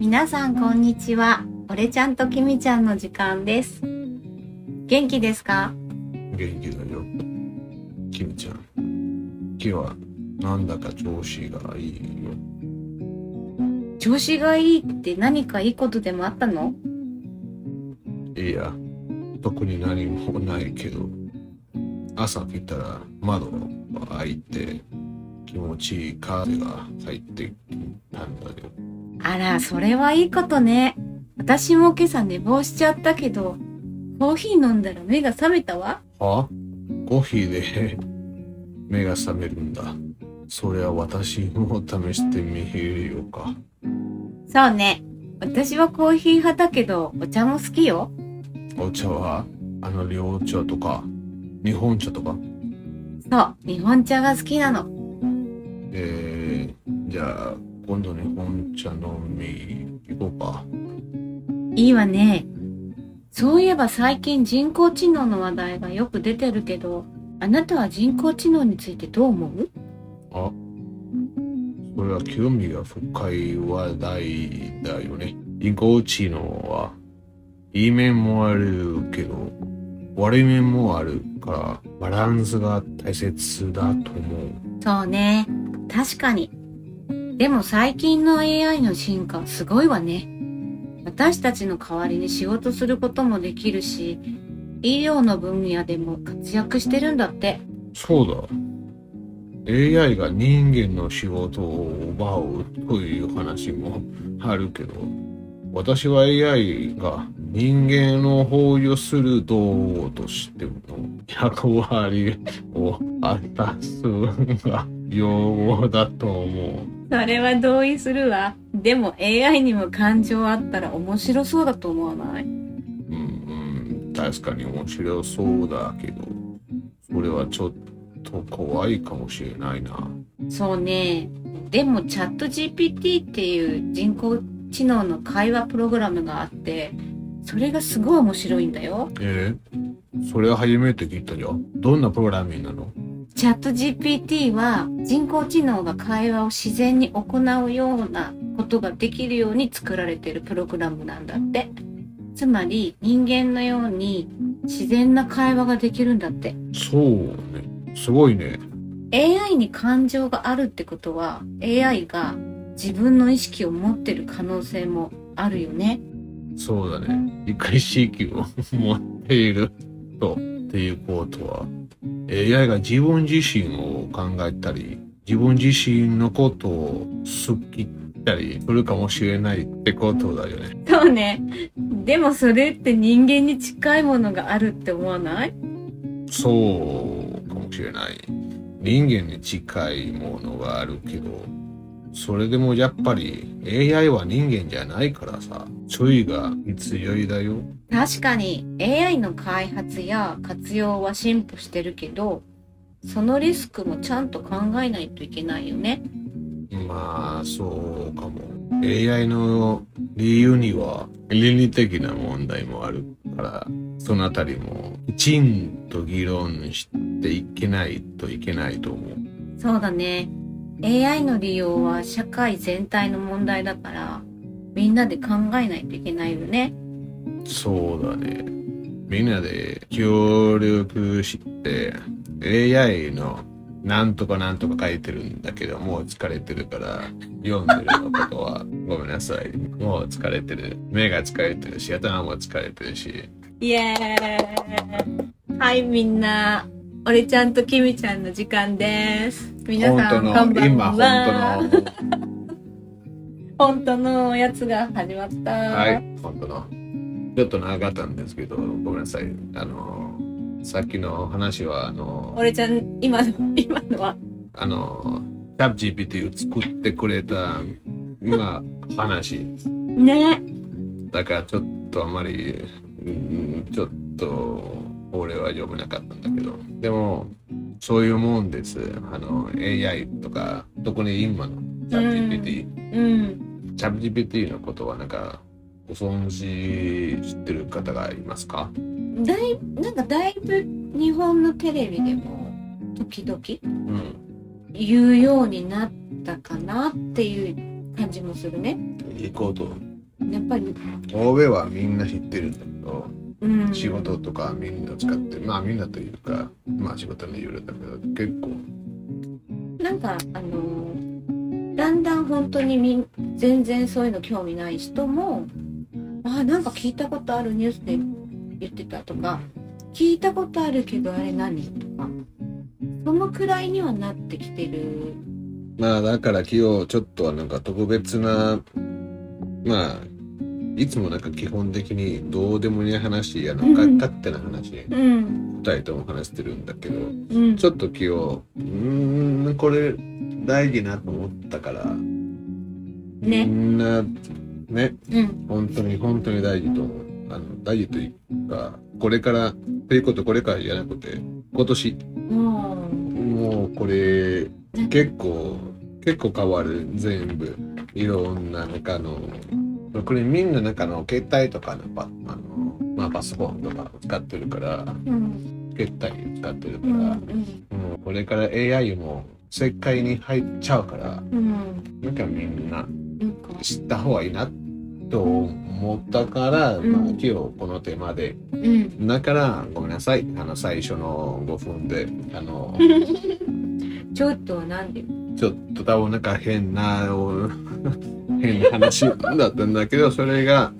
皆さんこんにちは。俺ちゃんときみちゃんの時間です。元気ですか？元気だよ。キムちゃん。今日はなんだか調子がいいよ。調子がいいって何かいいことでもあったの？いや、特に何もないけど、朝来たら窓が開いて気持ちいい風が入ってきたんだよ。あら、それはいいことね。私も今朝寝坊しちゃったけど、コーヒー飲んだら目が覚めたわ。は？コーヒーで 目が覚めるんだ。それは私も試してみるよか。そうね。私はコーヒー派だけど、お茶も好きよ。お茶は？あの緑茶とか日本茶とか？そう、日本茶が好きなの。えー、じゃあ今度日本茶飲み行こうか。いいわね。そういえば最近人工知能の話題がよく出てるけど、あなたは人工知能についてどう思う？あ、それは興味が深い話題だよね。人工知能はいい面もあるけど、悪い面もあるから、バランスが大切だと思う。そうね。確かに。でも最近の AI の進化すごいわね。私たちの代わりに仕事することもできるし、医療の分野でも活躍してるんだって。そうだ。AI が人間の仕事を奪うという話もあるけど、私は AI が人間を包容する道具としての役割を果たすが用語だと思う。それは同意するわ。でも AI にも感情あったら面白そうだと思わない？うん、うん、確かに面白そうだけど、それはちょっと怖いかもしれないな。そうね。でもチャット GPT っていう人工知能の会話プログラムがあって、それがすごい面白いんだよ。えー、それは初めて聞いたよ。どんなプログラミングなの？チャット GPT は人工知能が会話を自然に行うようなことができるように作られているプログラムなんだって。つまり人間のように自然な会話ができるんだって。そうね。すごいね。AI に感情があるってことは AI が自分の意識を持ってる可能性もあるよね。そうだね。理解意識を持っていると。っていうことは、AI が自分自身を考えたり、自分自身のことを好きったりするかもしれないってことだよね。そうね。でもそれって人間に近いものがあるって思わない？そうかもしれない。人間に近いものがあるけど、それでもやっぱり AI は人間じゃないからさ、注意が必要だよ。確かに AI の開発や活用は進歩してるけど、そのリスクもちゃんと考えないといけないよね。まあ、そうかも。AI の理由には倫理的な問題もあるから、そのあたりもきちんと議論していけないといけないと思う。そうだね。AI の利用は社会全体の問題だから、みんなで考えないといけないよね。そうだね。みんなで協力して、AI のなんとかなんとか書いてるんだけど、もう疲れてるから、読んでるのことは ごめんなさい。もう疲れてる。目が疲れてるし、頭も疲れてるし。イエーイはい、みんな。俺ちゃんときみちゃんの時間です。皆さん、こんばん今、は。本当の。本当のやつが始まった。はい、本当の。ちょっと長かったんですけど、ごめんなさい。あの、さっきの話は、あの、俺ちゃん、今の、今のは。あの、タブ GPT を作ってくれた、今、話。ね。だからちょっとあまり、うんちょっと、俺は読めなかったんだけど。でも、そういうもんです。あの、AI とか、特に今のチャット GPT。うん。チャット GPT のことはなんか、ご存知知ってる方がいますか？だいなんかだいぶ日本のテレビでも時々うん。言うようになったかなっていう感じもするね。いいことやっぱり、欧米はみんな知ってるんだけど、うん、仕事とかみんな使ってまあみんなというかまあ仕事によるんだけど結構。なんかあのだんだん本当にみん全然そういうの興味ない人もあなんか聞いたことあるニュースで言ってたとか聞いたことあるけどあれ何とかそのくらいにはなってきてる。まあだから今日ちょっとはなんか特別なまあいつもなんか基本的にどうでもいい話あの、かうん。勝手な話うん。二人とも話してるんだけどうん。ちょっと今日うーんこれ大事なと思ったからみねんなねうん。本当に本当に大事と思う。あの大事というかこれからっていうことこれからじゃなくて今年。ももうこれ結構結構変わる。全部。いろんな中のこれみんな中の携帯とかのパあの、まあ、パソコンとか使ってるからううん。携帯使ってるから、うんもうこれから AI も世界に入っちゃうからうん。うんなんかみんななんか。知った方がいいなと思ったから、うん。まあ、今日このテーマで。うん。だからごめんなさい。あの最初の5分であの ちょっとなんでちょっと多分なんか変なお 変な話だったんだけどそれが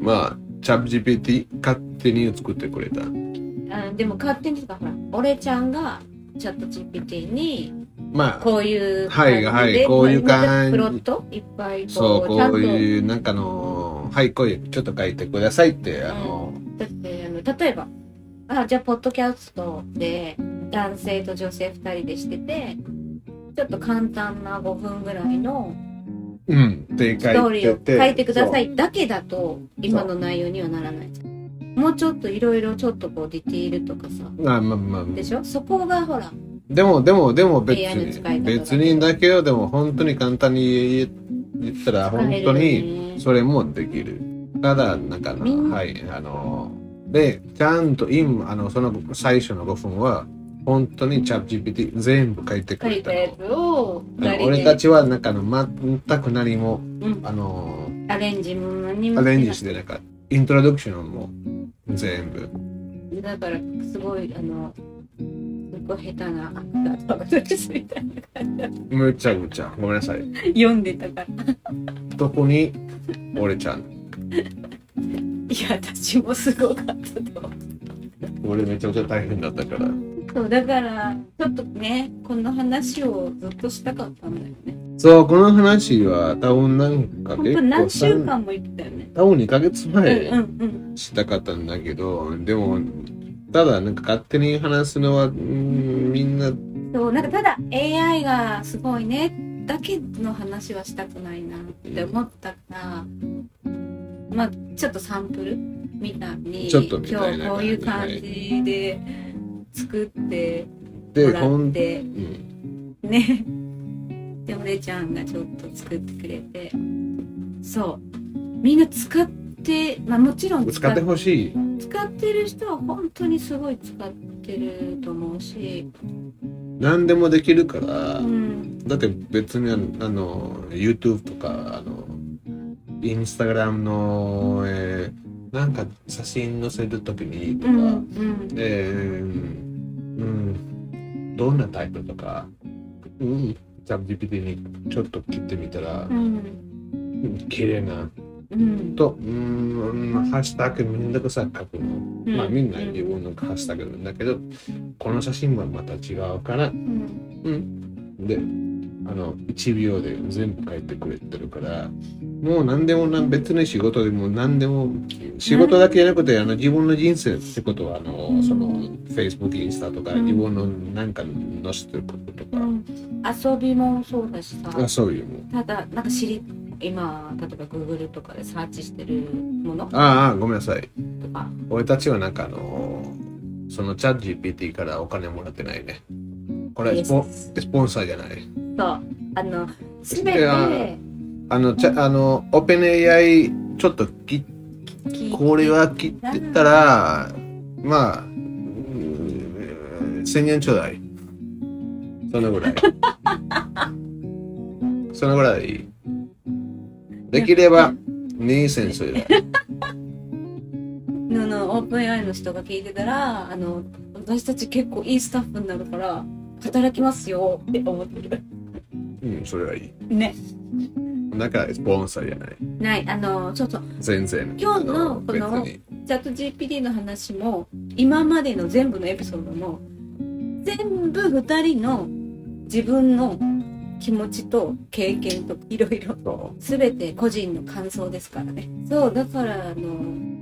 まあチャット GPT 勝手に作ってくれた。あでも勝手にとかほら俺ちゃんがチャット GPT にまあこういうはいはいこういう感じ。プロットいっぱいそうこと。ういうなんかのはいこういうちょっと書いてくださいってあの、だってあの例えばあじゃあポッドキャストで男性と女性2人でしててちょっと簡単な5分ぐらいのうん。って書いてて。書いてくださいだけだと今の内容にはならない。もうちょっといろいろちょっとこうディティールとかさ。あまあまあ。でしょ？そこがほらでもでもでも別に別にだけどでも本当に簡単に言ったら本当ににそれもできる。ただなんかはいあのでちゃんと今あのその最初の5分は本当にチャット GPT 全部書いてく書れたの。いたやつを俺たちはなんかあの全く何もうん。あのアレンジも何もアレンジしてなかった。イントロダクションも全部。だからすごいあのすごい下手なアクターみたいな感じむちゃくちゃ。ごめんなさい。で読んでたから。特に俺ちゃん？いや私もすごかったと俺めちゃくちゃ大変だったからそうだからちょっとねこの話をずっとしたかったんだよね。そうこの話は多分なんか本結何週間も言ってたよね。多分2ヶ月前うんうんしたかったんだけど、でもただなんか勝手に話すのはうんみんなうんそうなんかただ AI がすごいねだけの話はしたくないなって思ったからまあちょっとサンプルみたいにちょっとみたいな今日こういう感じで作ってでもらって。うん、ね。でお姉ちゃんがちょっと作ってくれて。そう。みんな使ってまあもちろん使ってほしい。使ってる人は本当にすごい使ってると思うし、何でもできるから、うん、だって別にあのあの YouTube とかあの Instagram の、えーなんか写真載せるときにとか、うんうん。えーうん、どんなタイプとか、うん、チャット GPT にちょっと切ってみたらう、ん。うん綺麗な。うん。と、うん、ハッシュタグみんながさ書くの、うん。まあみんな自分のハッシュタグなんだけど、この写真はまた違うから、うん。うん、で、あの、1秒で全部書いてくれてるから、もう何でもな、別に仕事でも何でも、仕事だけじゃなくて、あの、自分の人生ってことは、あの、その、Facebook、インスタとか、うん自分のなんか載せてることとか、うん遊びもそうだしさあそういうもん。ただなんか知り今例えば Google とかでサーチしてるもの？とああ、ごめんなさい。か俺たちはなんかあの、そのチャット GPT からお金もらってないね。これはスポスポンサーじゃない。そうあの全いやてあの、ちゃあの、オペン AI ちょっと切っ聞いてこれは切ってたら、まあ、うん1000円ちょうだい。そのぐらい。そのぐらい。できれば、2先生だ。ののオープン AI の人が聞いてたらあの私たち結構いいスタッフになるから働きますよって思ってるうん、それはいい。ねだから、スポンサーじゃない。ないあのそうそう全然。今日のあこの。チャット GPT の話も今までの全部のエピソードも全部2人の自分の気持ちと経験といろいろそ全て個人の感想ですからねそうだからあの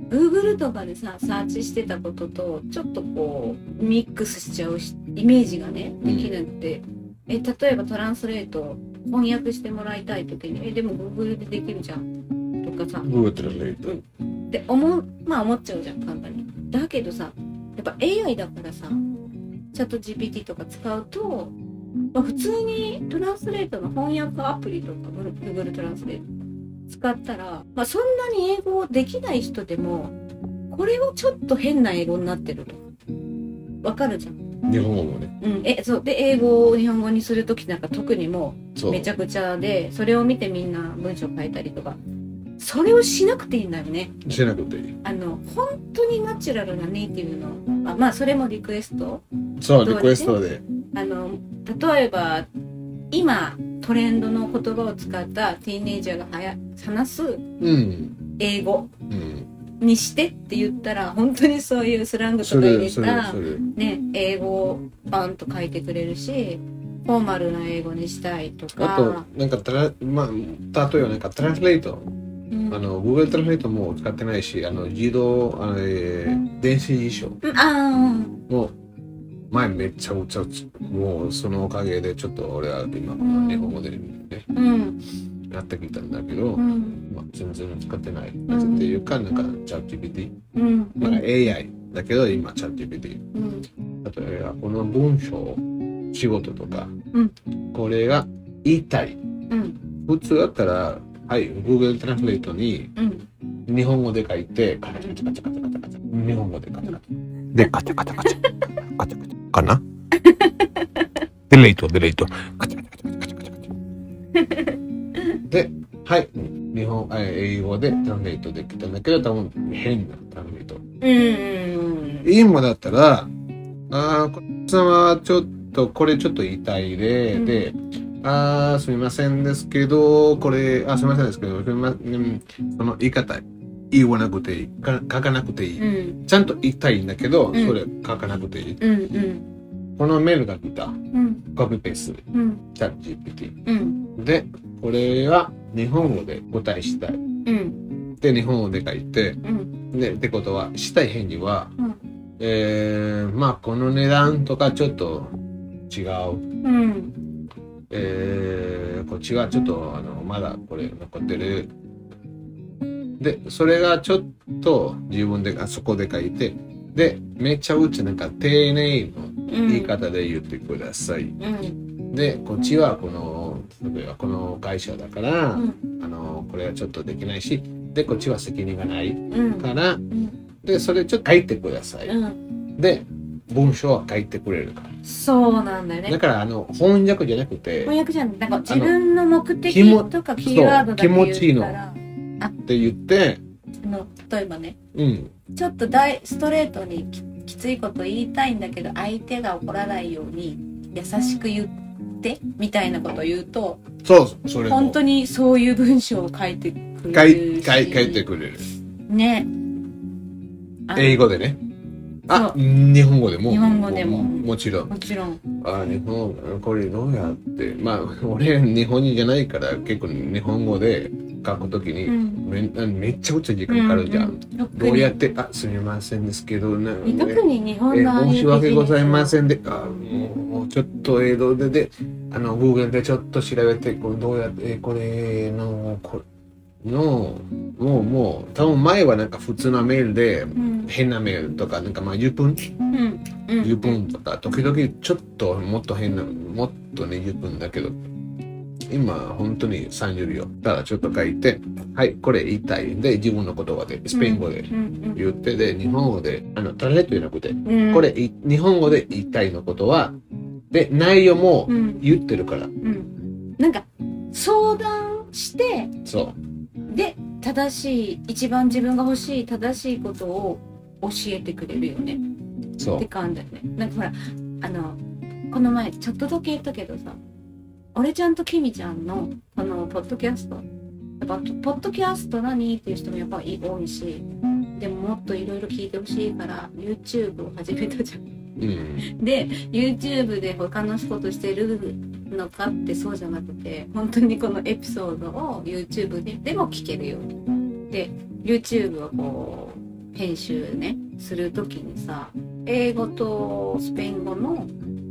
Google とかでさサーチしてたこととちょっとこうミックスしちゃうしイメージがねできなくて、え例えばトランスレート翻訳してもらいたい時にえでも Google でできるじゃんとかさ。う。Google Translate。って思うまあ思っちゃうじゃん簡単に。だけどさやっぱ AI だからさチャット GPT とか使うと、まあ、普通にトランスレートの翻訳アプリとか Google トランスレート使ったら、まあ、そんなに英語できない人でもこれはちょっと変な英語になってるとわかるじゃん、日本語もね。うん、えそうで英語を日本語にする時なんか特にもそうう。めちゃくちゃでそれを見てみんな文章書いたりとかそれをしなくていいんだよねしなくていい。あの本当にナチュラルなネイティブのあまあそれもリクエストそう、リクエストで。あの例えば今トレンドの言葉を使ったティーンエイジャーがはや話すうん。英語うん。にしてって言ったら本当にそういうスラングとか入れた。ね英語をバンと書いてくれるしフォーマルな英語にしたいとか。あと、なんかまあ、例えばなんかトランスレート。うん。あの、Google トランスレートも使ってないし、あの、自動、あの、えー電子辞書。も、前めっちゃくちゃ、もうそのおかげでちょっと俺は今、ん。日本語でね、あうんやってきたんだけど、うんまあ、全然使ってない。んっていうか、なんか、チャット GPT。うんまあ、AI だけど、今、チャット GPT。うん例えば、この文章、仕事とか、うんこれが言いたい。うん普通だったら、はい、Google トランスレートにうん日本語で書いて、カチャカチャカチャカチャカチャカチャ。日本語でカチャカチャ。で、カチャカチャカチャ。カチャカチャ。かな？デレイト、デレイト。カチャカチャカチャカチャカチャ。で、はい、日本、あ英語でトランスレートできたんだけど、多分変なトランスレート。うん今だったら、ああ、こっち様はちょっと、これちょっと言いたいで、うんで、ああ、すみませんですけど、これ、あ、すみませんですけど、ません、その言い方、言わなくていい、か書かなくていい。うんちゃんと言いたいんだけど、うんそれ書かなくていい。うんうんこのメールが来た。うんコピペース、うんチャット GPT。うんで、これは日本語で答えしたい。うんで、日本語で書いて、うんで、ってことは、したい返事は、うんえー、まあ、この値段とかちょっと違う。うんえー、こっちはちょっと、あの、まだこれ残ってる。で、それがちょっと自分で、あそこで書いて、で、めっちゃうちなんか丁寧の言い方で言ってください。うんで、こっちはこの、例えばこの会社だから、うん。あの、これはちょっとできないし、で、こっちは責任がないうん。から、うん。で、それちょっと書いてください。うん。で、文章は書いてくれるから。そうなんだよね。だから、あの、翻訳じゃなくて、翻訳じゃんなんか自分の目的とかキーワードだけそう気持ちいいの。言って言って、あの例えばね。うん、ちょっと大ストレートにききついこと言いたいんだけど相手が怒らないように優しく言ってみたいなことを言うとそう、それ本当にそういう文章を書いてくれるし書い書いてくれる。ね英語でね。あ、日本語でも？日本語でも。もちろん。もちろん。あ、日本、これどうやって？まあ、俺、日本人じゃないから、結構日本語で書くときに、うん。めめっちゃくちゃ時間かかるじゃん。うんうん。どうやって、あ、すみませんですけど、な特に日本えの申し訳ございまんせんで、あもうちょっと江戸でで、あの、Google でちょっと調べて、これどうやって、えこれの、この、もうもう、多分前はなんか普通のメールで、うん。変なメールとか、なんかまあ10分、うん。うん。10分とか、時々ちょっともっと変な、もっと20分だけど、今本当に30秒。ただちょっと書いて、はい、これ言いたい。で、自分の言葉で、スペイン語でうん。言って、で、日本語で、あの、トラレットじゃなくて、うん。これ、い日本語で言いたいのことは、で、内容もうん。言ってるから。うん。なんか相談してそで正しい一番自分が欲しい正しいことを教えてくれるよねって。感じだよねなんかほらあのこの前ちょっとだけ言ったけどさ俺ちゃんときみちゃんのこのポッドキャストやっぱポッドキャスト何っていう人もやっぱり多いしでももっといろいろ聞いてほしいから YouTube を始めたじゃんうん。で YouTube で他の仕事してるのかってそうじゃなくて本当にこのエピソードを YouTube ででも聞けるように。で YouTube をこう編集ねする時にさ英語とスペイン語の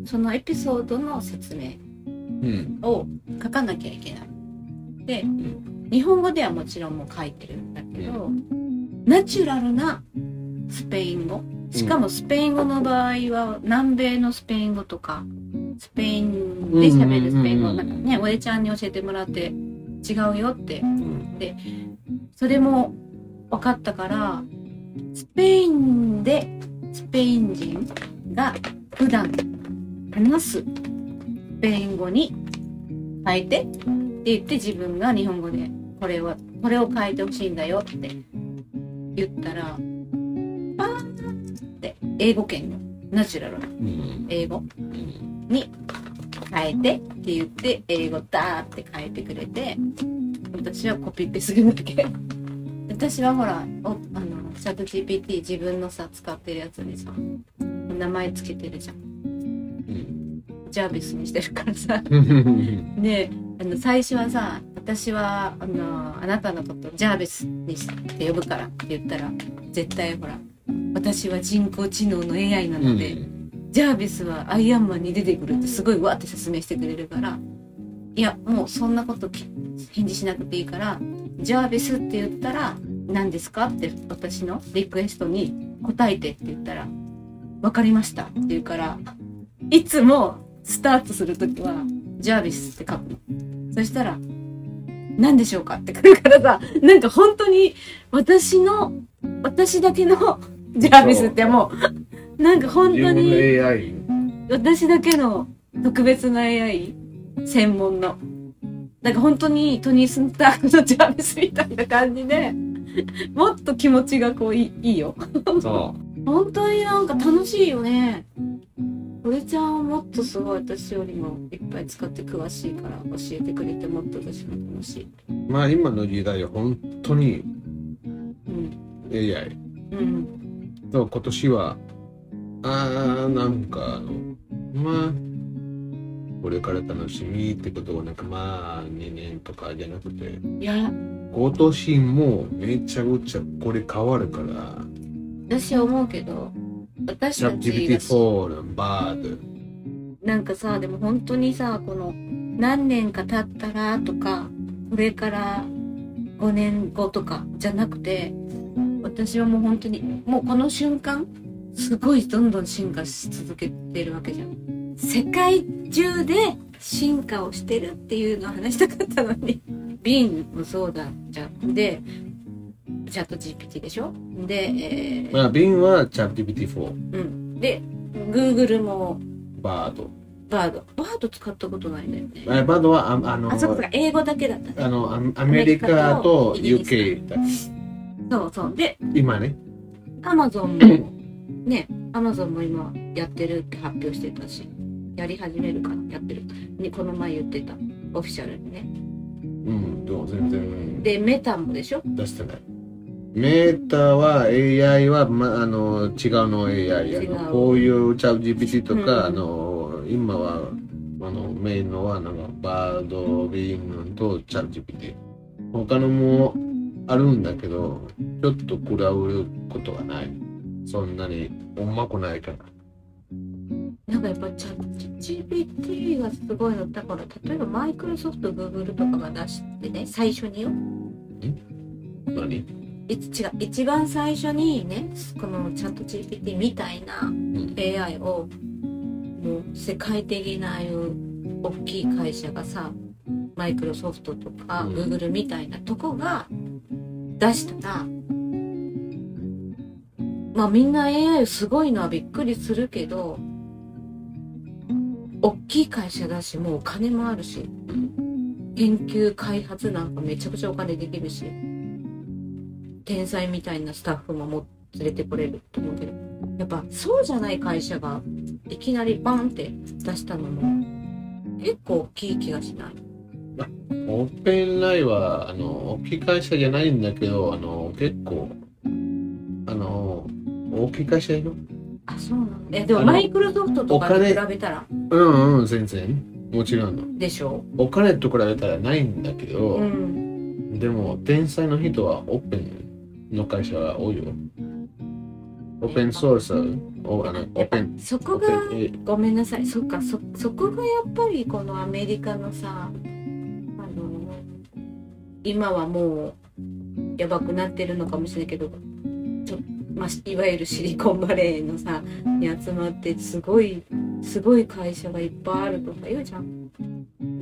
そのエピソードの説明うん。を書かなきゃいけない。でん。日本語ではもちろんもう書いてるんだけど、ナチュラルなスペイン語。しかもスペイン語の場合は南米のスペイン語とかスペインで喋るスペイン語うんなんかねおえちゃんに教えてもらって違うよってうん。それも分かったからスペインでスペイン人が普段話すスペイン語に変えてって言って自分が日本語でこれはこれを変えてほしいんだよって言ったら「あーって英語圏のナチュラルなうん。英語うん。に変えてって言って英語ダーって変えてくれて私はコピペするだけ私はほらおあのチャット GPT 自分のさ使ってるやつにさ名前つけてるじゃんうん。ジャービスにしてるからさうん。であの最初はさ私はあのあなたのことジャービスにして呼ぶからって言ったら絶対ほら私は人工知能の AI なので、ジャービスはアイアンマンに出てくるってすごいわって説明してくれるからいやもうそんなこと返事しなくていいからジャービスって言ったら何ですかって私のリクエストに答えてって言ったら分かりましたって言うからいつもスタートするときはジャービスって書くの。そしたら何でしょうかって来るからさなんか本当に私の私だけのジャービスってもうなんか本当に AI。私だけの特別な AI 専門のなんか本当にトニー・スンタークのジャービスみたいな感じでもっと気持ちがこういいよそ本当になんか楽しいよね俺ちゃんはもっとすごい私よりもいっぱい使って詳しいから教えてくれてもっと私も楽しい。う。まあ今の時代は本当にうん。AI。うん。と今年は、あー、なんかあの、まあ、これから楽しみってことはなんかまあ2年とかじゃなくて、いや、今年もめちゃくちゃこれ変わるから、私は思うけど、私チャットたちが GPT4 のバーなんかさ、でも本当にさ、この何年か経ったらとか、これから5年後とかじゃなくて、私はもう本当に、もうこの瞬間、すごいどんどん進化し続けてるわけじゃん。世界中で進化をしてるっていうのを話したかったのに。ビンもそうだじゃん。で、チャット GPT でしょ？で、えーまあ、瓶はチャット GPT4、うん。で、Google もバード。バード。バード使ったことないんだよね。あバードはああのあ、そこそこ、英語だけだったね。あのアアメリカとアメリカと UK だそうそう。で、今ね。アマゾンも、ね、アマゾンも今やってるって発表してたし、やり始めるからやってる。ね、この前言ってた。オフィシャルにね。うん、でも全然で、メタもでしょ？出してない。メータは AI は、ま、あの違うの AI あ違うのこういうチャット GPT とか、うんあの今はあのメインのはなんかバードビームとチャット GPT 他のもあるんだけどちょっと比べることはないそんなにうまくないからなんかやっぱチャット GPT がすごいの。だから、例えばマイクロソフト、グーグルとかが出してね、最初によ。何？い違う一番最初にねこのチャット GPT みたいな AI をもう世界的なああいう大きい会社がさマイクロソフトとかうん Google みたいなとこが出したらまあみんな AI すごいのはびっくりするけど大きい会社だしもうお金もあるし研究開発なんかめちゃくちゃお金できるし天才みたいなスタッフもも連れてこれると思うけどやっぱそうじゃない会社がいきなりバンって出したのも結構大きい気がしない。オープンライは、あの、大きい会社じゃないんだけど、あの、結構、あの、大きい会社よ。あそうなんだ。えでもマイクロソフトとかに比べたら？うんうん、全然。もちろん。の。でしょ？お金と比べたらないんだけど、うん。でも、天才の人はオープンの会社は多いよ。オープンソース、おあのオープン、そこがごめんなさい。そっかそそこがやっぱりこのアメリカのさあの今はもうやばくなってるのかもしれないけどまあ、いわゆるシリコンバレーのさに集まってすごいすごい会社がいっぱいあるとか言うじゃん。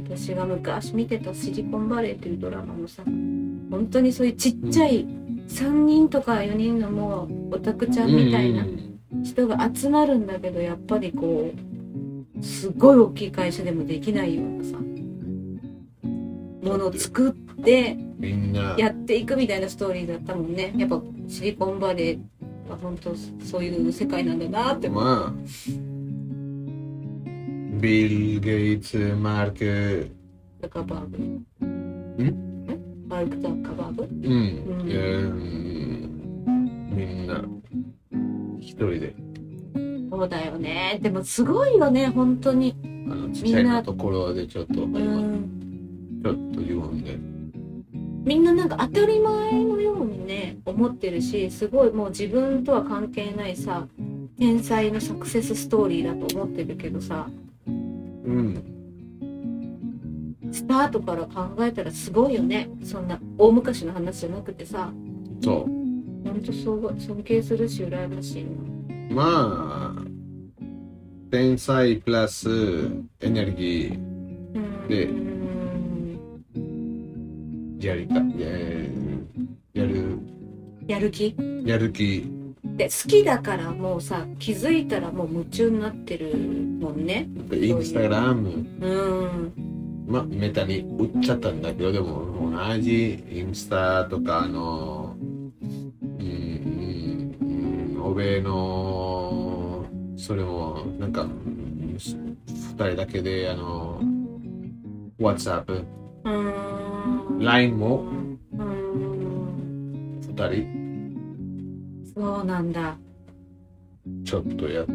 私が昔見てたシリコンバレーっていうドラマもさ本当にそういうちっちゃい3人とか4人のもうオタクちゃんみたいなうん人が集まるんだけどやっぱりこうすごい大きい会社でもできないようなさものを作ってやっていくみたいなストーリーだったもんね。やっぱシリコンバレーは本当そういう世界なんだなって思う、まあ、ビル・ゲイツ、マーク、ザカバーグ。ん？マルク・ザッカバーグうん、うん、みんな、一人で、そうだよね。でもすごいよね本当に。あの、ちっちゃいのところでちょっと、うちんょっと言うんで、みんななんか当たり前のようにね思ってるしすごいもう自分とは関係ないさ天才のサクセスストーリーだと思ってるけどさ。うん、スタートから考えたらすごいよね。そんな大昔の話じゃなくてさ。そほんとそう尊敬するし羨ましいな。う、まあ、天才プラスエネルギー、うんでうんやりか、えー。やる、やる気？やる気、で好きだからもうさ気づいたらもう夢中になってるもんね。インスタグラム、うん。まあ、メタに売っちゃったんだけど、でも同じインスタとか、あの、うん、うん、うん欧米の、それも、なんか、うん二人だけで、あの、WhatsApp、うん LINE も？うん。二人、そうなんだ。ちょっとやっ、て。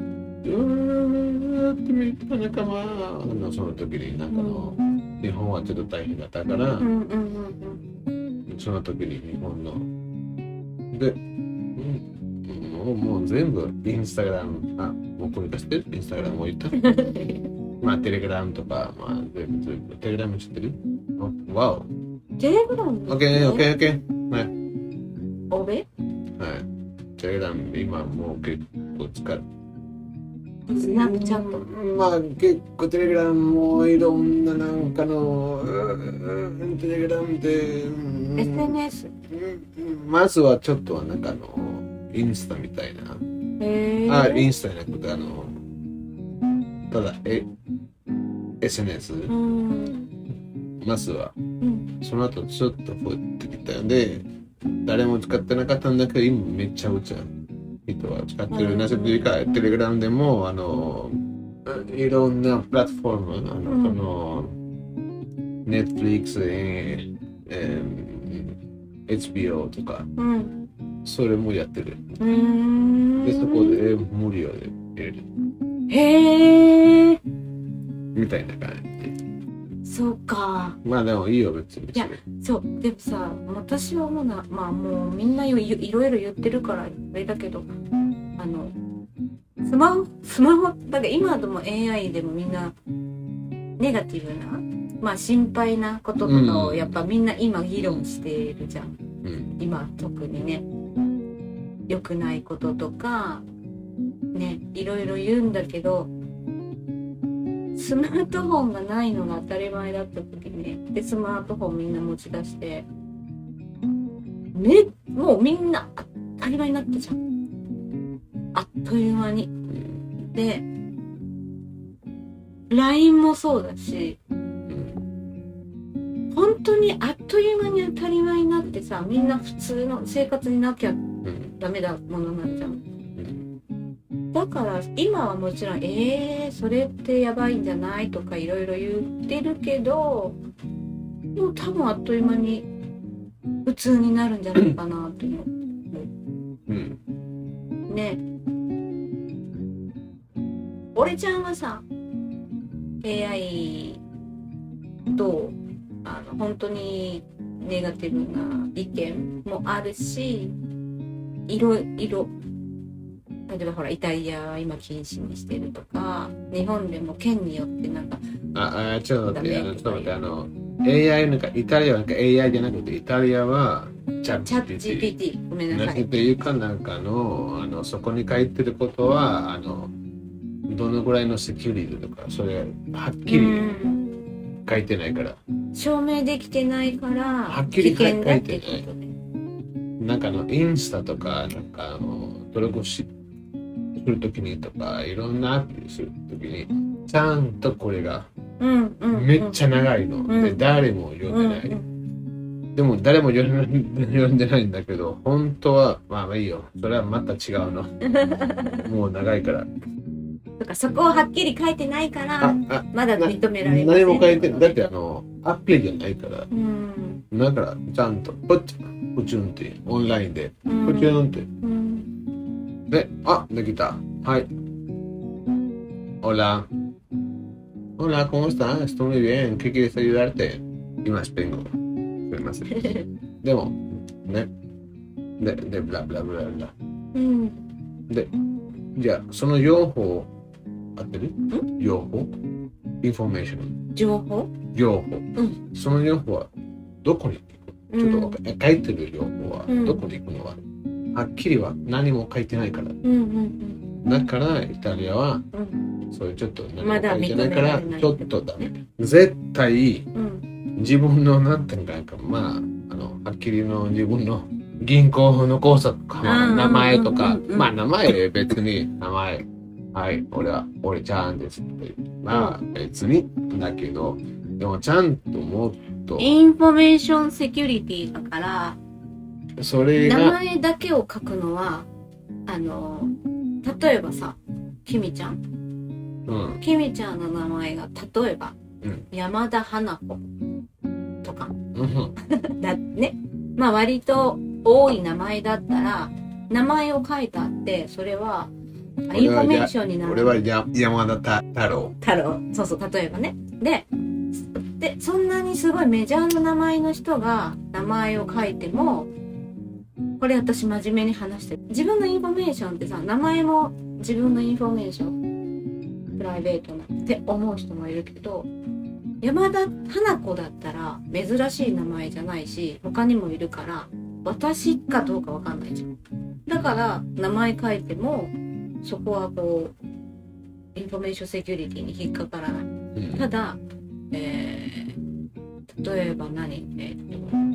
みた仲間。のその時に、なんかの、日本はちょっと大変だったから、その時に日本の。で、うん、もうもう全部インスタグラム、あ、もうこれ出して。るインスタグラムも言った。まあテレグラムとか、まあ全部全部。テレグラム知ってる？おわお。テレグラムオッケーオッケーオッケー。はい。欧米はい。テレグラム今もう結構使う。スナップチャットまあ結構テレグラムもいろんななんかの、うんテレグラムで、うん SNS うんまずはちょっとはなんかあの、インスタみたいな。あ、インスタじゃなくて、あの、ただ、え、SNS、うんは、うんその後ちょっと増えてきたんで、誰も使ってなかったんだけど、今めちゃくちゃ人は使ってる。うんなぜというか、テレグラムでも、あの、いろんなプラットフォーム、あの、うんこの、Netflix、えーえー HBO とか、うんそれもやってる。で、そこで無料で入れる。へえみたいな感じ。そうかまあでもいいよ、別に。いやそうでもさ私は思うなまあもうみんなよいいろいろ言ってるからあれだけどあのスマホスマホだけど今でも AI でもみんなネガティブなまあ心配なこととかをうんやっぱみんな今議論してるじゃんうん。今特にね良くないこととかねいろいろ言うんだけどスマートフォンがないのが当たり前だった時にでスマートフォンみんな持ち出して。めもうみんな当たり前になったじゃん。あっという間に。で LINE もそうだし。本当にあっという間に当たり前になってさみんな普通の生活になきゃダメだものになんじゃうだから今はもちろんえー、それってやばいんじゃないとかいろいろ言ってるけどでも多分あっという間に普通になるんじゃないかなって思うん。うね。俺ちゃんはさ AI とあの本当にネガティブな意見もあるしいろいろ例えばほらイタリアは今禁止にしてるとか日本でも県によってなんかああちょっと待ってあのちょっと待ってあの AI なんかイタリアはなんか AI じゃなくてイタリアはチャット GPT ごめんななさい。くていうかなんかのあのそこに書いてることはあのどのぐらいのセキュリティとかそれはっきうりん。書いてないから。証明できてないからはっきり書いてことでなんかあのインスタとかなんかあの登録しするときにとかいろんなアプリするときにちゃんとこれがめっちゃ長いの、うん。で誰も読んでない、うんでも誰も読んで読んでないんだけど本当はまあまあいいよ。それはまた違うの。もう長いから。だからそこをはっきり書いてないからまだ認められません何も書いてない。だってあのアプリじゃないから。うん。だからちゃんとプップチュンってオンラインでうん。プチュンって。うんであできたはい Hola Hola, ¿cómo estás? Estoy muy bien. ¿Qué quieres ayudarte? 今スペイン語。すみません。でも、ね。で、で、 blah blah blah blah。うんで、じゃあ、その用法、合ってる用法インフォメーション。情報用法。んその用法は、どこに行くちょっとわかんない書いてる用法は、うんどこに行くのは、はっきりは何も書いてないから。うんうんだから、イタリアは、うん。そういうちょっと何もまだ書いてないからちょっとダメ。絶対うん。自分のなんていうかまああのはっきりの自分の銀行の口座とか、名前とか。うんうんうん。まあ名前別に名前。はい俺は俺ちゃんですって。まあ別にだけどでもちゃんともっと。インフォメーションセキュリティだから名それが前だけを書くのはあの例えばさきみちゃん。うん。きみちゃんの名前が例えば、うん。山田花子とか。うん。だね。まあ割と多い名前だったら名前を書いてあってそれはあインフォメーションになる。俺はや山田太郎。太郎。そうそう例えばね。ででそんなにすごいメジャーな名前の人が名前を書いてもこれ私真面目に話してる。自分のインフォメーションってさ名前も自分のインフォメーション。プライベートなって思う人もいるけど山田花子だったら珍しい名前じゃないし他にもいるから私かどうかわかんないじゃん。だから名前書いてもそこはこうインフォメーションセキュリティに引っかからない。うん。ただ、えー、例えば何？えーっと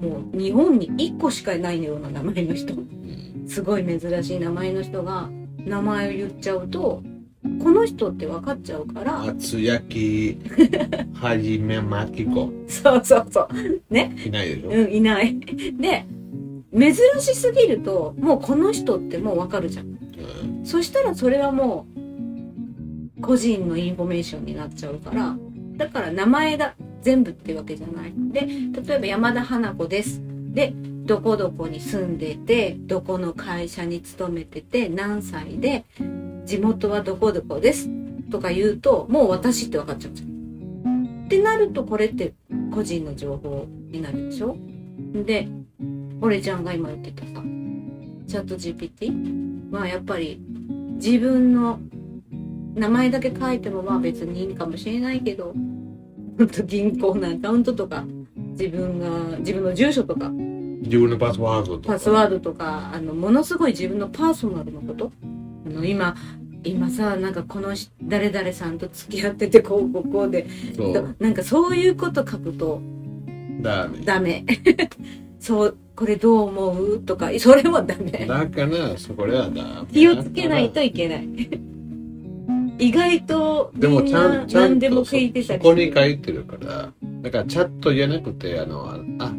もう日本に1個しかいないような名前の人。うん。すごい珍しい名前の人が名前を言っちゃうとこの人って分かっちゃうから厚焼きはじめまきこそうそうそう。いないでしょ、うんいない。で珍しすぎるともうこの人ってもう分かるじゃん。うん。そしたらそれはもう個人のインフォメーションになっちゃうからだから名前だ全部ってわけじゃない。で例えば山田花子です。でどこどこに住んでてどこの会社に勤めてて何歳で地元はどこどこです。とか言うともう私って分かっちゃうじゃん。ってなるとこれって個人の情報になるでしょ。で俺ちゃんが今言ってたさチャット GPT はやっぱり自分の名前だけ書いてもまあ別にいいかもしれないけど銀行のアカウントとか自分が自分の住所とか自分のパスワードとか。パスワードとかあのものすごい自分のパーソナルのこと？あの今今さなんかこのし誰々さんと付き合っててこうこうこうで。そう。なんかそういうこと書くとダメ。ダメ。そうこれどう思う？とかそれもダメ。だからそこではダメ。気をつけないといけない意外とでもみんちゃなんちゃん何でもとそ聞いてたりそこに書いてるからだからチャットじゃなくてあのあ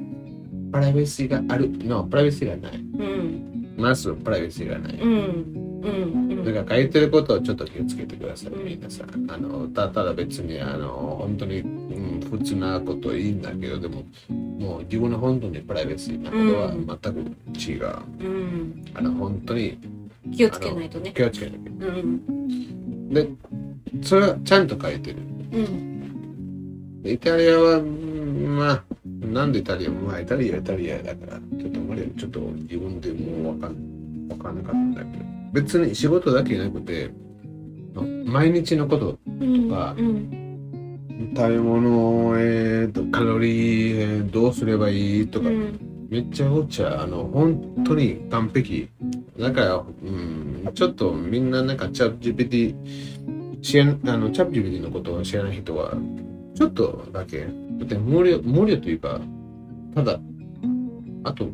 プライバシーがあるのプライバシーがない。うん。まずプライバシーがない。うんうんうん。だから書いてることをちょっと気をつけてください、うん皆さん。あのたただ別にあの本当に、うん、普通なこといいんだけど、でももう自分の本当にプライバシーなことは全く違う。うん。あの本当に気をつけないとね。気をつけなきゃ。うんで、それはちゃんと書いてる。うん。でイタリアは、うんまあ、なんでイタリアまあイタリアはイタリアだから、ちょっとあまりちょっと自分でもうわかんわかんなかったんだけど、別に仕事だけじゃなくて、毎日のことうんかうん。食べ物、えー、とカロリー、えーどうすればいいとか、うん。めっちゃごっちゃあの本当に完璧だから、うん、ちょっとみんななんかチャップ GPT 知らんあのチャップ GPT のことを知らない人はちょっとだけだって無料無料というかただあと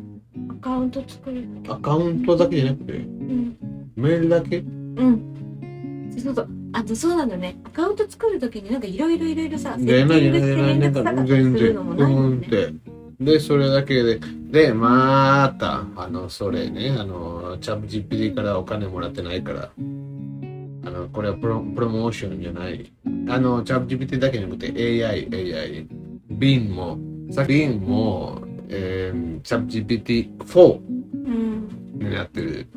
アカウント作る。アカウントだけじゃなくてうん。メールだけ？うん。そうそう。あとそうなんだよね。アカウント作るときになんかいろいろいろいろさセッティングして連絡するのもないもんねでそれだけででまたあのそれねあのチャップ GPT からお金もらってないからあのこれはプロプロモーションじゃない。あのチャップ GPT だけじゃなくて AI AI ビンもさビンも、えー、チャップ GPT4 になってる。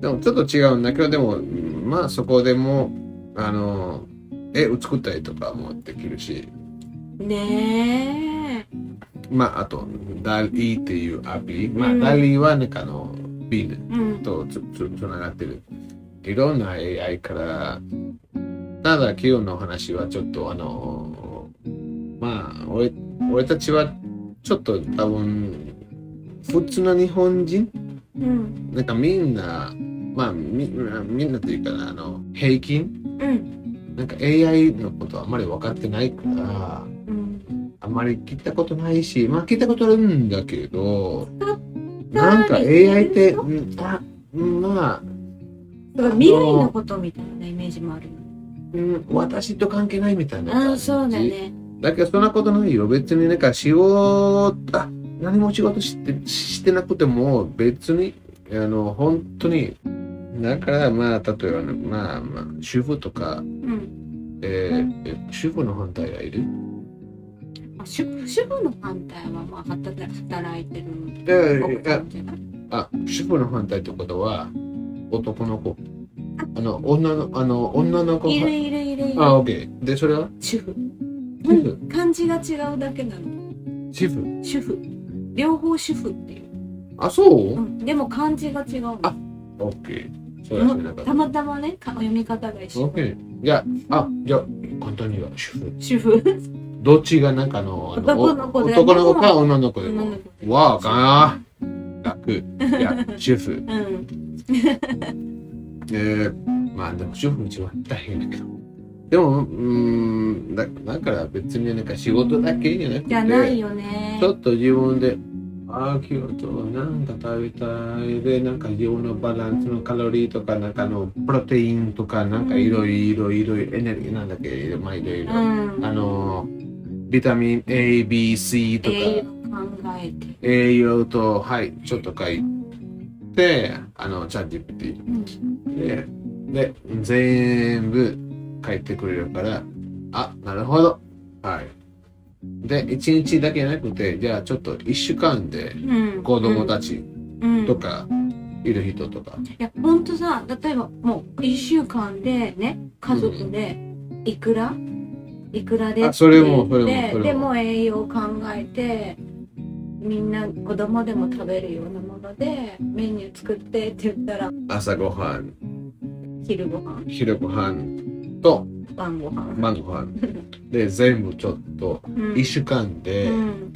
でもちょっと違うんだけどでもまあそこでもあの絵を作ったりとかもできるし。ねえまあ、あと、ダリーっていうアプリ。まあ、うんダリーはなんかあの、ビンうん。とつつつながってる。いろんな AI から、ただ今日の話はちょっとあの、まあ、俺俺たちはちょっと多分、普通の日本人？うん。なんかみんな、まあ、みみんなというかな、あの、平均？うん。なんか AI のことあんまり分かってないから、うんあんまり聞いたことないし、まあ聞いたことあるんだけど、たなんか AI って、人うんあうんまあ、だから未来のことみたいなイメージもあるうん、私と関係ないみたいなあ感じ。あそうだね。だけどそんなことないよ。別になんか仕事、あ何も仕事してしてなくても別に、あの、本当に、だからまあ、例えばね、まあまあ、主婦とか、うん。えーえ主婦の反対がいる？あ主主婦の反対はまあ働働いてるあ、主婦の反対ってことは、男の子。あの、女の、あの、女の子いるいるいるいる。あ、オッケー。で、それは？主婦。主婦。漢字が違うだけなの。主婦。主婦。両方主婦っていう、あ、そう？う、ん、でも漢字が違うの。あオッケー。た。た。またまねか読み方が一緒。オッケー。じゃあ、あ、じゃあ、簡単に言うわ、主婦。主婦どっちがなんかの、男の子男の子か女の子でもわあ、かな。楽。いや、主婦。うん えー、まあでも主婦一番大変だけど。でも、うーん、だだから別になんか仕事だけじゃなくて、じゃないよねちょっと自分で、ああ、今日となんか食べたいで、なんか自分のバランスのカロリーとか、なんかあの、プロテインとか、なんかいろいろいろいろエネルギーなんだっけ、まあいろいろ。うんあの、ビタミン A、B、C とか、栄養考えて栄養と、はい、ちょっと書いて、あの、チャット GPT うんで、で、全部書いてくれるから、あ、なるほど。はい。で、一日だけじゃなくて、じゃあちょっと一週間でうん。子供たちうん。とか、いる人とか、いやほんとさ例えばもう1週間でね家族でいくら、いくらであそれもそれもでも。でも栄養考えてみんな子供でも食べるようなものでメニュー作ってって言ったら朝ごはん、昼ご飯昼ごはんと晩ご飯晩ごはん。で、全部ちょっと、うん。一週間で、うん。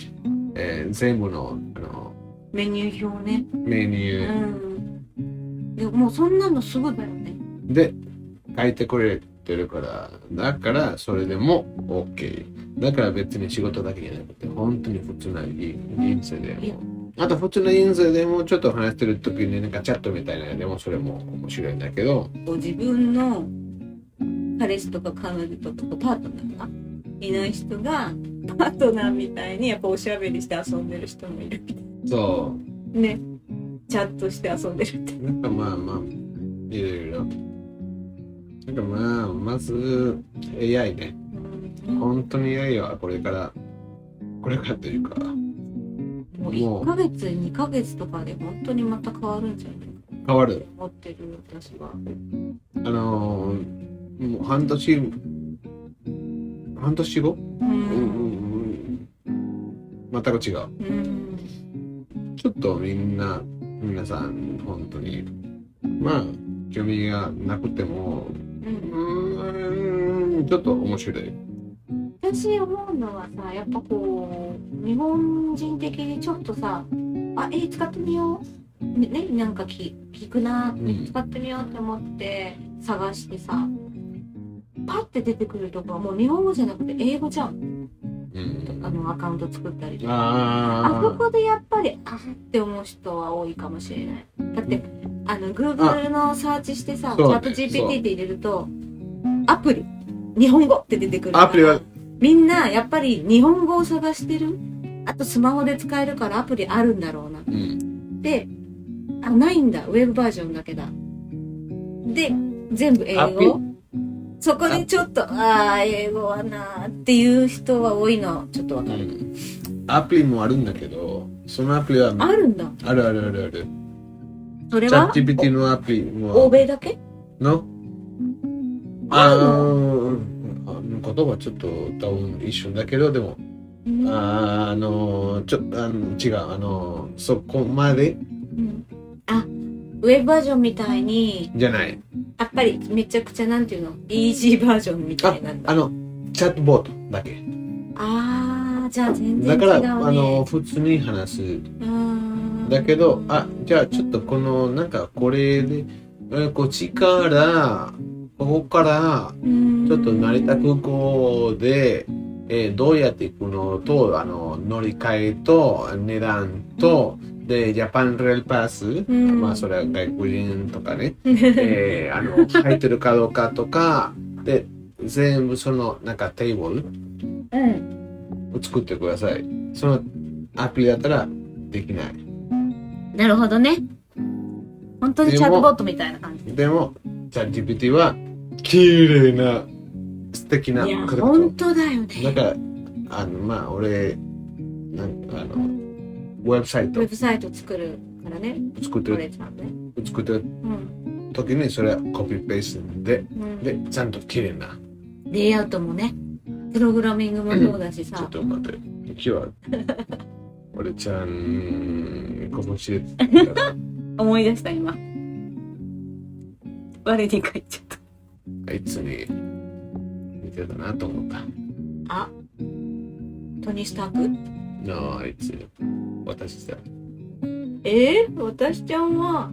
えー全部のあのメニュー表ね。メニュうーん。でもうそんなのすぐだよね。で書いてくれてるから、だからそれでも OK。だから別に仕事だけじゃなくて、本当に普通な人生でも。あと普通の人生でもちょっと話してる時になんかチャットみたいなのでもそれも面白いんだけど、自分の彼氏とか彼女とかパートナーがいない人がパートナーみたいにやっぱおしゃべりして遊んでる人もいるそねチャットして遊んでるってう。なんかまあまあ、いろいろ。なんかまあ、まず AI ね。うん本当に AI はこれから、これからというか、もう1ヶ月2ヶ月とかで本当にまた変わるんじゃない？か変わる。思ってる私は。あのー、もう半年、半年後、ううんんうん。うん、全く違う。うん。ちょっとみんな、皆さん、本当に、まあ、興味がなくても、ううんーん、ちょっと面白い。私思うのはさやっぱこう日本人的にちょっとさあえ使ってみよう。ねねなんかき聞くな、ん。使ってみようって思って探してさパッて出てくるとこはもう日本語じゃなくて英語じゃん。うん、あのアカウント作ったりとか。あそあこでやっぱりあって思う人は多いかもしれない。だってあの Google のサーチしてさチャット GPT って入れるとアプリ日本語って出てくるあ、アプリは、みんなやっぱり日本語を探してる？あとスマホで使えるからアプリあるんだろうな。うん、であないんだ。ウェブバージョンだけだ。で全部英語。そこでちょっとああ英語はなーっていう人は多いの。ちょっとわかる、うん。アプリもあるんだけど、そのアプリは、あるんだ。あるあるあるある。それは？チャット GPT のアプリも、欧米だけ？の？あの？ー、言葉ちょっと多分一緒だけど、でも、うん。ああのちょあの違うあのそこまで？うん。あウェブバージョンみたいにじゃない。やっぱりめちゃくちゃなんていうの？イージーバージョンみたあいなんだ。あのチャットボートだけ。あーじゃあ全然違うね。だからあの普通に話す。うーんだけどあじゃあちょっとこのなんかこれでえこっちからここからちょっと成田空港で、えーどうやって行くのとあの乗り換えと値段とでジャパンレールパス、ん。まあそれは外国人とかね えーあの入ってるかどうかとかで全部そのなんかテーブルうん。を作ってください。そのアプリだったらできないなるほどね。本当にチャットボットみたいな感じ。でもチャット GPT は綺麗な素敵ないや本当だよね。だからあのまあ俺なんかあのウェブサイト。ウェブサイト作るからね。作ってる。ね。作ってるうん。時にそれはコピーペーストでうん。でちゃんと綺麗な。レイアウトもねプログラミングもそうだしちょさっと待って。今日は俺ちゃんここ知れた思い出した今。我に書いちゃった。あいつに似てたなと思った。あ。トニー・スターク？なああいつ私さえー、私ちゃんは。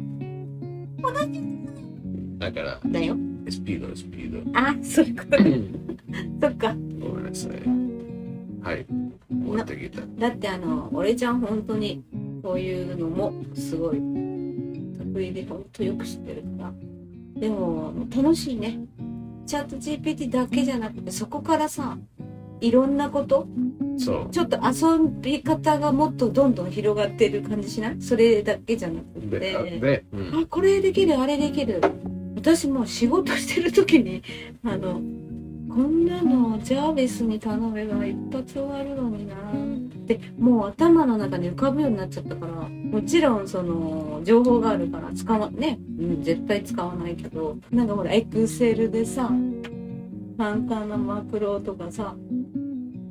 だから。だよ。スピードスピード。あそういうことね。そっか。ごめんなさい。はい終わってきた。だってあの俺ちゃん本当にこういうのもすごい得意で本当よく知ってるから。でも楽しいね。チャット GPT だけじゃなくてそこからさいろんなことそう。ちょっと遊び方がもっとどんどん広がってる感じしない？それだけじゃなくでてで、うん、あこれできるあれできる。私もう仕事してる時にあのこんなのジャーベスに頼めば一発終わるのにな。ってもう頭の中に浮かぶようになっちゃったからもちろんその情報があるから使わね、うん、絶対使わないけどなんかほらエクセルでさ簡単なマクロとかさ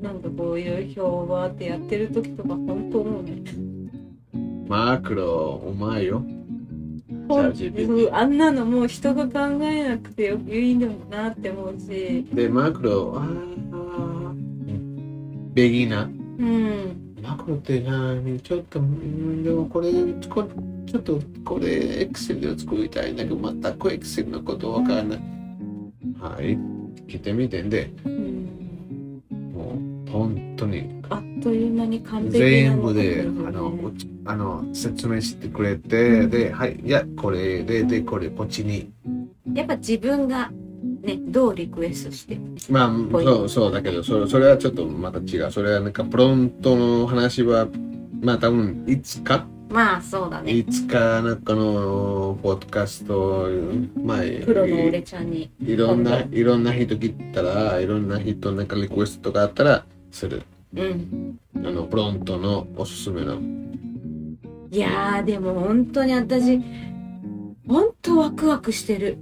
なんかこういう表はってやってる時とか本当思うね。マクロうまいよほん ChatGPT あんなのもう人が考えなくてよいいんだなって思うし。でマクロあーベギナうんマクロって何？ちょっとうんでもこれこちょっとこれエクセルを作りたいんだけど全くエクセルのことわからない。はい。来てみて。んでうん。もう本当に。あっという間に完璧な全部で、うんあの、あの、説明してくれて、で、はい、いや、これで、で、これ、こっちに。やっぱ自分がね、どうリクエストして。まあ、そう、そうだけど、それそれはちょっとまた違う。それはなんか、プロントの話は、まあ多分、いつか、まあ、そうだね。いつか、なんかの、ポッドキャスト、まあ、プロの俺ちゃんに。いろんな、今いろんな人来たら、いろんな人なんかリクエストがあったら、する。うん。あの、プロントのおすすめの。いやー、でも本当に私、本当ワクワクしてる。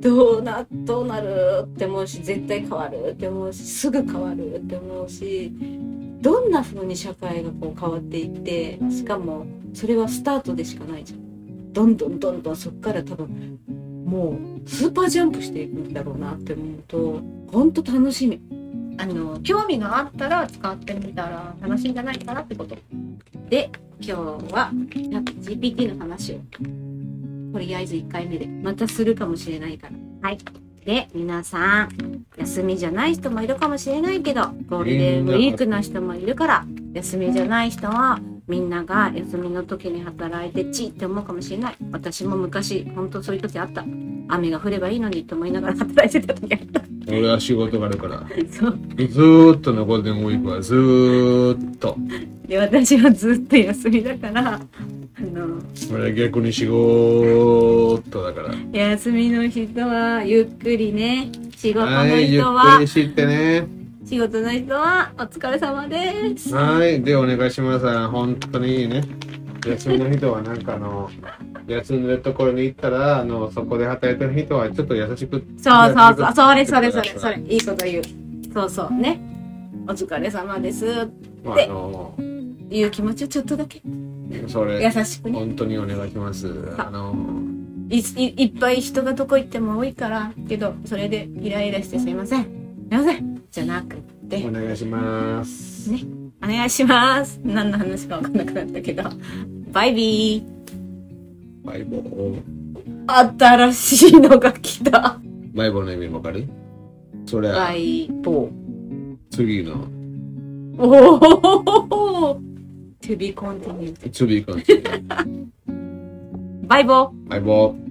どうな、どうなるって思うし、絶対変わるって思うし、すぐ変わるって思うし、どんな風に社会がこう変わっていって、しかも、それはスタートでしかないじゃん。どんどんどんどんそっから多分、もう、スーパージャンプしていくんだろうなって思うと、本当楽しみ。あの、興味があったら使ってみたら楽しいんじゃないかなってこと。で、今日は GPT の話をとりあえず1回目でまたするかもしれないからはいで皆さん休みじゃない人もいるかもしれないけどゴールデンウィークの人もいるから休みじゃない人はみんなが休みの時に働いてチーって思うかもしれない私も昔本当そういう時あった雨が降ればいいのにと思いながら働いてた時あった俺は仕事があるから。そうずーっとのゴールデンウィークはずーっと。で私はずっと休みだからあの俺は逆に仕事だから。休みの人はゆっくりね仕事のはい、ゆっく人はりしてね。仕事の人はお疲れ様です。はい、で、お願いします。本当にいいね。休みの人はなんかあの、休んでるところに行ったら、あの、そこで働いてる人はちょっと優しく。そうそうそう。それそれそれそれ。い。いこと言う。そうそうね。お疲れ様です。まあ、あの、いう気持ちをちょっとだけ。それ、優しくね。本当にお願いします。あの、いいいっぱい人がどこ行っても多いからけどそれでイライラしてすいません。すいませんじゃなくって。お願いします。ね。お願いします。何の話か分かんなくなったけど。バイビー。バイボー。新しいのが来た。バイボーの意味わかる？それはバイボー。次の、おお To be continued 次の、バイボー。バイボー。